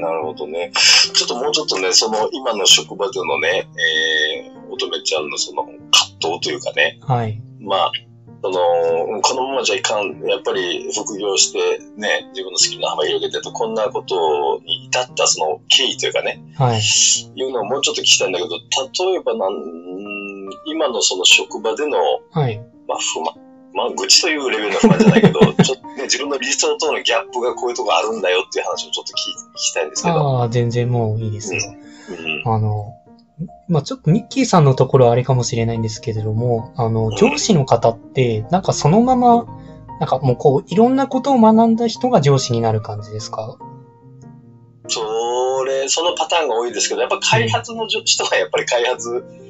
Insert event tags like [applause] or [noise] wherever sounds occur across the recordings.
なるほどね。ちょっともうちょっとね、その今の職場でのね、えー、乙女ちゃんのその葛藤というかね、はい。まあ、その、このままじゃいかん、やっぱり副業してね、自分の好きな幅広げてと、こんなことに至ったその経緯というかね、はい。いうのをもうちょっと聞きたいんだけど、例えばなん、今のその職場での、はい。まあ、不満、まあ、愚痴というレベルの不満じゃないけど、[laughs] ちょっとね、自分の理想とのギャップがこういうとこあるんだよっていう話をちょっと聞き聞きたいんですけど。ああ、全然もういいですよ。うん。あの、まあちょっとミッキーさんのところはあれかもしれないんですけれども、あの、上司の方って、なんかそのまま、なんかもうこう、いろんなことを学んだ人が上司になる感じですか？それ、そのパターンが多いですけど、やっぱ開発の人がやっぱり開発、うー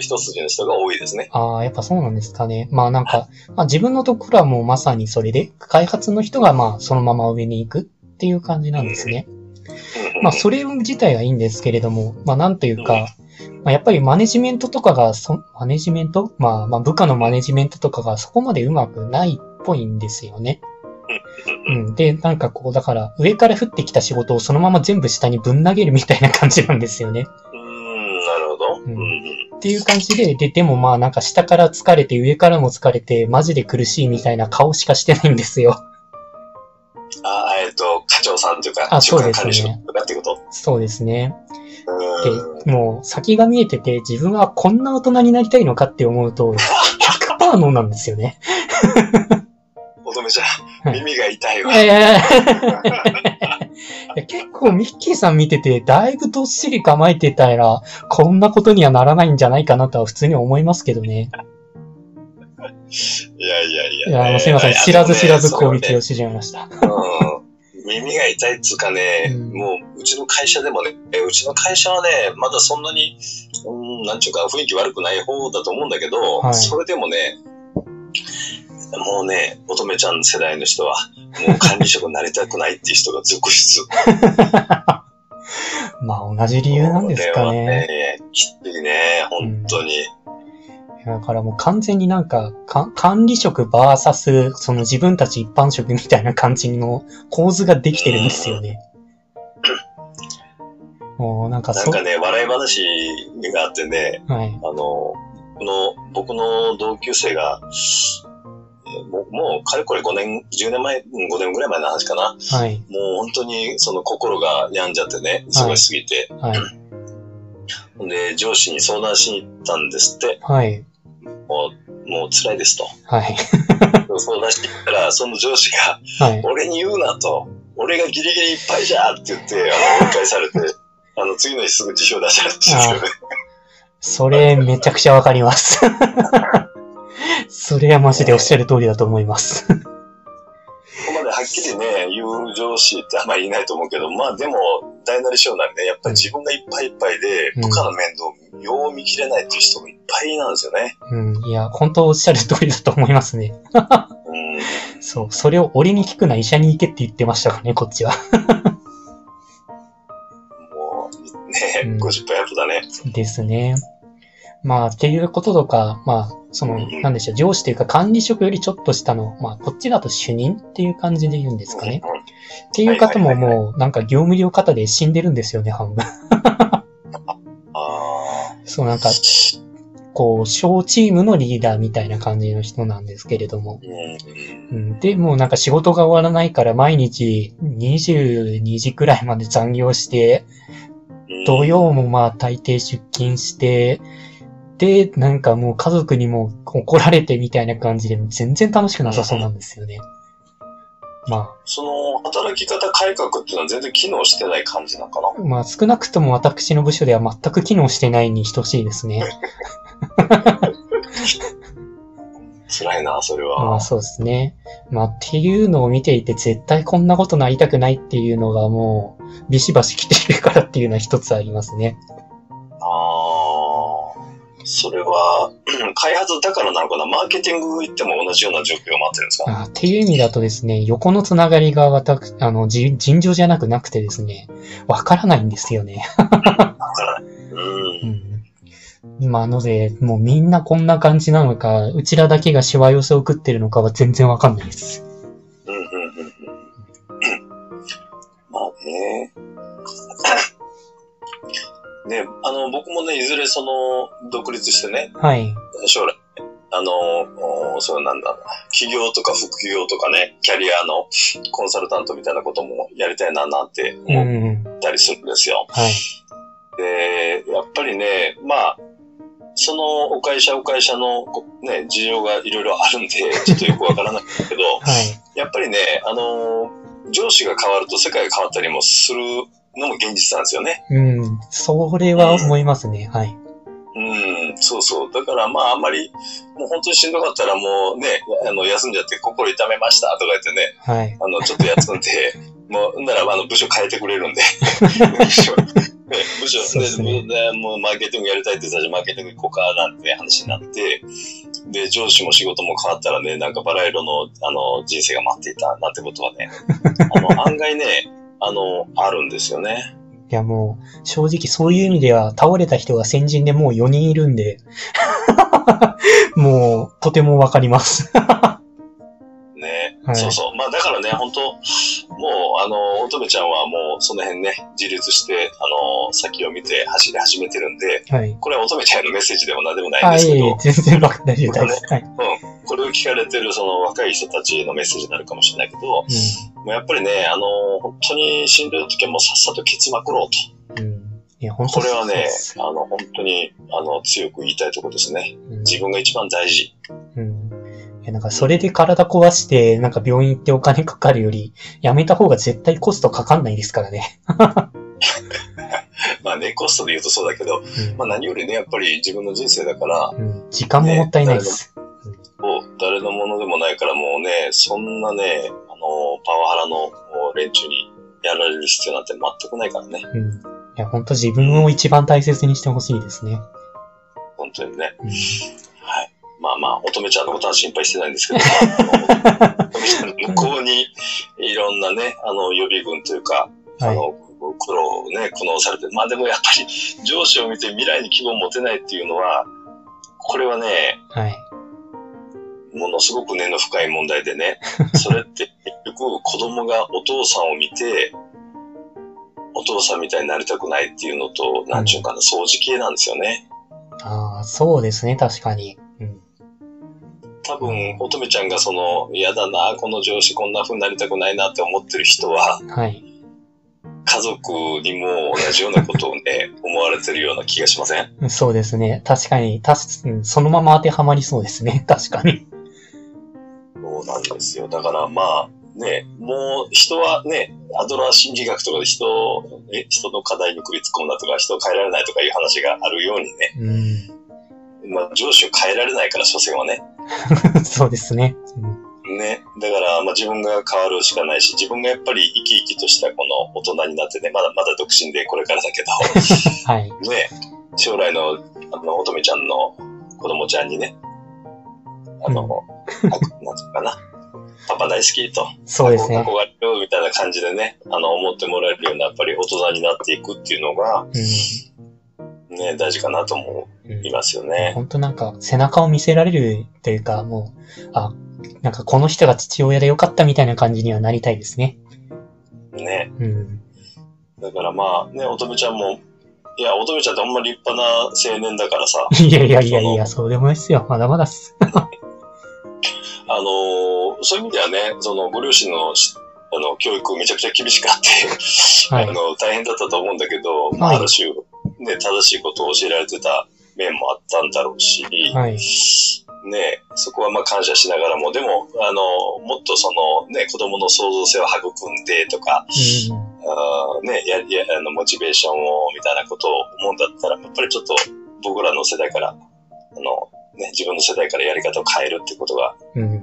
一筋の人が多いですね。ああ、やっぱそうなんですかね。まあなんか、[laughs] まあ自分のところはもうまさにそれで、開発の人がまあそのまま上に行くっていう感じなんですね。まあそれ自体はいいんですけれども、まあなんというか、まあやっぱりマネジメントとかがそ、マネジメント？まあまあ部下のマネジメントとかがそこまでうまくないっぽいんですよね。うん。で、なんかこう、だから上から降ってきた仕事をそのまま全部下にぶん投げるみたいな感じなんですよね。うーん、なるほど。うんうんっていう感じで、で、でもまあなんか下から疲れて上からも疲れてマジで苦しいみたいな顔しかしてないんですよ。あ、えっと、課長さんというか、あそうですねそうですね。で、もう先が見えてて自分はこんな大人になりたいのかって思うと、[laughs] 100%ノーなんですよね。乙女ちゃ耳が痛いわ。いやいやいやいや結構ミッキーさん見てて、だいぶどっしり構えてたら、こんなことにはならないんじゃないかなとは普通に思いますけどね。いやいやいいや。や、あのすいません。や知らず知らず攻撃をそしてしまいました。耳が痛いっつうかね、うんもう、うちの会社でもね、えうちの会社はね、まだそんなに、うん、なんちゅうか雰囲気悪くない方だと思うんだけど、はいそれでもね、もうね、乙女ちゃん世代の人は、もう管理職になりたくないっていう人が続出。[laughs] まあ同じ理由なんですかね。ね。きついね、本当に。だからもう完全になんか、か管理職バーサス、その自分たち一般職みたいな感じの構図ができてるんですよね。もうなんかそなんかね、笑い話があってね、はい。あの、この、僕の同級生が、えーもう、かれこれ5年、10年前、うん5年ぐらい前の話かな。はい。もう本当に、その心が病んじゃってね、すごいすぎて。はい。で、上司に相談しに行ったんですって。はい。もう、もう辛いですと。はい。[laughs] 相談してきたら、その上司が、はい。俺に言うなと。俺がギリギリいっぱいじゃって言って、あの、追い返されて、[laughs] あの、次の日すぐ辞表出されたんですけどね。それめちゃくちゃわかります。[laughs] それはマジでおっしゃる通りだと思います。ここまではっきりね、言う上司ってあんまりいないと思うけど、まあでも、大なり小なりね、やっぱり自分がいっぱいいっぱいで、うん部下の面倒をよう見切れないっていう人もいっぱいなんですよね。うん。いや、本当おっしゃる通りだと思いますね。うん。[laughs] そう。それを俺に聞くな、医者に行けって言ってましたからね、こっちは。もう、ね、うん50分アップだね。ですね。まあ、っていうこととか、まあ、その、なんでしょう、上司というか管理職よりちょっと下の、まあ、こっちだと主任っていう感じで言うんですかね。っていう方ももう、なんか業務量方で死んでるんですよね、半分。あそう、なんか、こう、小チームのリーダーみたいな感じの人なんですけれども。ーうん。うん、で、もうなんか仕事が終わらないから毎日22時くらいまで残業して、うん土曜もまあ大抵出勤して、で、なんかもう家族にも怒られてみたいな感じで全然楽しくなさそうなんですよね。まその、働き方改革っていうのは全然機能してない感じなのかな？あ、まあ少なくとも私の部署では全く機能してないに等しいですね。辛いな、それまはあ。そうですね。まあっていうのを見ていて絶対こんなことなりたくないっていうのがもうビシバシ来ているからっていうのは一つありますね。それは、[clears throat] 開発だからなのかな？マーケティング行っても同じような状況が待ってるんですか？あっていう意味だとですね、横のつながりが私、あの、じ尋常じゃなくなくてですね、わからないんですよね。わからない。うん。うん。まあ、ので、もうみんなこんな感じなのか、うちらだけがしわ寄せを食ってるのかは全然わかんないです。うん、うん、うん。[clears throat] まあね。ね、あの、僕もね、いずれその、独立してね、はい。将来、あの、おそうなんだ、企業とか副業とかね、キャリアのコンサルタントみたいなこともやりたいななんてう思ん。ったりするんですよ。はい。で、やっぱりね、まあ、そのお会社お会社のこね、事情がいろいろあるんで、ちょっとよくわからないんだけど、[laughs] はい。やっぱりね、あの、上司が変わると世界が変わったりもするのも現実なんですよね。うん。それは思いますね。はい。うん、そうそう。だからまああんまり、もう本当にしんどかったらもうね、あの、休んじゃって心痛めましたとか言ってね、はい。あの、ちょっと休んで、[laughs] もう、ならあの、部署変えてくれるんで、[laughs] 部署、ね部署でもうマーケティングやりたいって言ったら、マーケティング行こうかなんて話になって、で、上司も仕事も変わったらね、なんかバラ色の、あの、人生が待っていたなんてことはね、[laughs] あの、案外ね、あの、あるんですよね。いやもう、正直そういう意味では、倒れた人が先人でもう4人いるんで、[laughs] もう、とてもわかります。ね、はいそうそう。まあだからね、本当もう、あの、乙女ちゃんはもうその辺ね、自立して、あの、先を見て走り始めてるんで、はい。これは乙女ちゃんへのメッセージでも何でもないんはいですけど、、全然わかんないです。はい。うん、これを聞かれてるその若い人たちへのメッセージになるかもしれないけど、もううやっぱりね、あの、本当にしんどい時はもうさっさとケツまくろうと。ん。うん。いや、本当これはねあの、本当に、あの、強く言いたいところですね。うん自分が一番大事。うん。いや、なんかそれで体壊して、なんか病院行ってお金かかるより、やめた方が絶対コストかかんないですからね。[laughs] まあね、コストで言うとそうだけど、うんまあ何よりね、やっぱり自分の人生だから、うん。時間ももったいないです。誰のものでもないからもうね、そんなね、あの、パワハラの連中にやられる必要なんて全くないからね。うん。いや、本当自分を一番大切にしてほしいですね。本当にね。うんはい。まあまあ、乙女ちゃんのことは心配してないんですけど、乙女ちゃんの向こうにいろんなね、あの、予備軍というか、あはい。の、苦労をね、苦悩されて、まあでもやっぱり上司を見て未来に希望を持てないっていうのは、これはね、はい。ものすごく根の深い問題でね、[laughs] それって結局子供がお父さんを見て、お父さんみたいになりたくないっていうのと、なんちゅうかな、掃除系なんですよね。ああ、そうですね、確かに。うん。多分、乙女ちゃんがその、嫌だな、この上司こんな風になりたくないなって思ってる人は、はい。家族にも同じようなことをね、[laughs] 思われてるような気がしませんそうですね。確かに、たし、うんそのまま当てはまりそうですね。確かに。なんですよ。だからまあ、ね、もう人はね、アドラー心理学とかで人人の課題に首突っ込んだとか、人を変えられないとかいう話があるようにね、うまあ上司を変えられないから、所詮はね。ん。[laughs] そうですね。うんね。だから、まあ自分が変わるしかないし、自分がやっぱり生き生きとしたこの大人になってね、まだまだ独身でこれからだけ [laughs] はい。ど、ね、将来の、あの、乙女ちゃんの子供ちゃんにね、あの、あなんていうのかな。パパ大好きと。そうですね。憧れるみたいな感じでね、あの、思ってもらえるような、やっぱり大人になっていくっていうのが、ね、大事かなと思うん。うんいますよね。本当なんか、背中を見せられるというか、もう、あ、なんかこの人が父親でよかったみたいな感じにはなりたいですね。ね。うん。だからまあ、ね、乙女ちゃんも、いや、乙女ちゃんってほんま立派な青年だからさ、いやいやいやいや、そうでもないっすよ。まだまだっす。あのーそういう意味ではね、その、ご両親のし、あの、教育めちゃくちゃ厳しくあって、はいあの、大変だったと思うんだけど、まあ、はいある種、ね、正しいことを教えられてた面もあったんだろうし、はい。ね、そこはまあ感謝しながらも、でも、あの、もっとそのね、子供の創造性を育んでとか、うん。あーね、や、や、あの、モチベーションを、みたいなことを思うんだったら、やっぱりちょっと僕らの世代から、あの、ね、自分の世代からやり方を変えるってことがうん。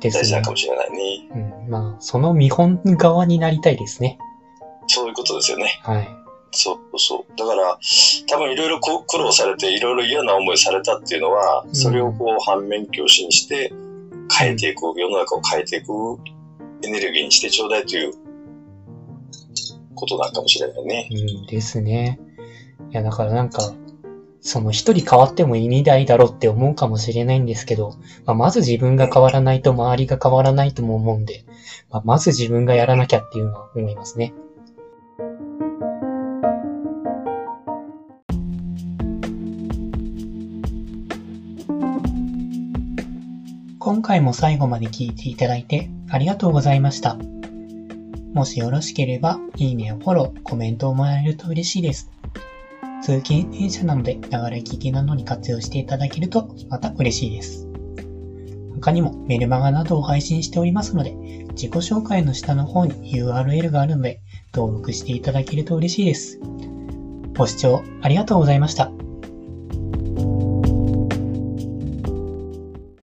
大事なのか。もしれないね。うん。まあ、その見本側になりたいですね。そういうことですよね。はい。そうそう。だから、多分いろいろ苦労されて、いろいろ嫌な思いされたっていうのは、んそれをこう反面教師にして変えていく、世の中を変えていくエネルギーにしてちょうだいということなのかもしれないね。うんですね。いや、だからなんか、その一人変わっても意味ないだろうって思うかもしれないんですけど、まあ、まず自分が変わらないと周りが変わらないとも思うんで、まあ、まず自分がやらなきゃっていうのは思いますね。今回も最後まで聞いていただいてありがとうございました。もしよろしければ、いいねをフォロー、コメントをもらえると嬉しいです。通勤電車なので、流れ聞きなどに活用していただけると、また嬉しいです。他にもメルマガなどを配信しておりますので、自己紹介の下の方に URL があるので、登録していただけると嬉しいです。ご視聴ありがとうございました。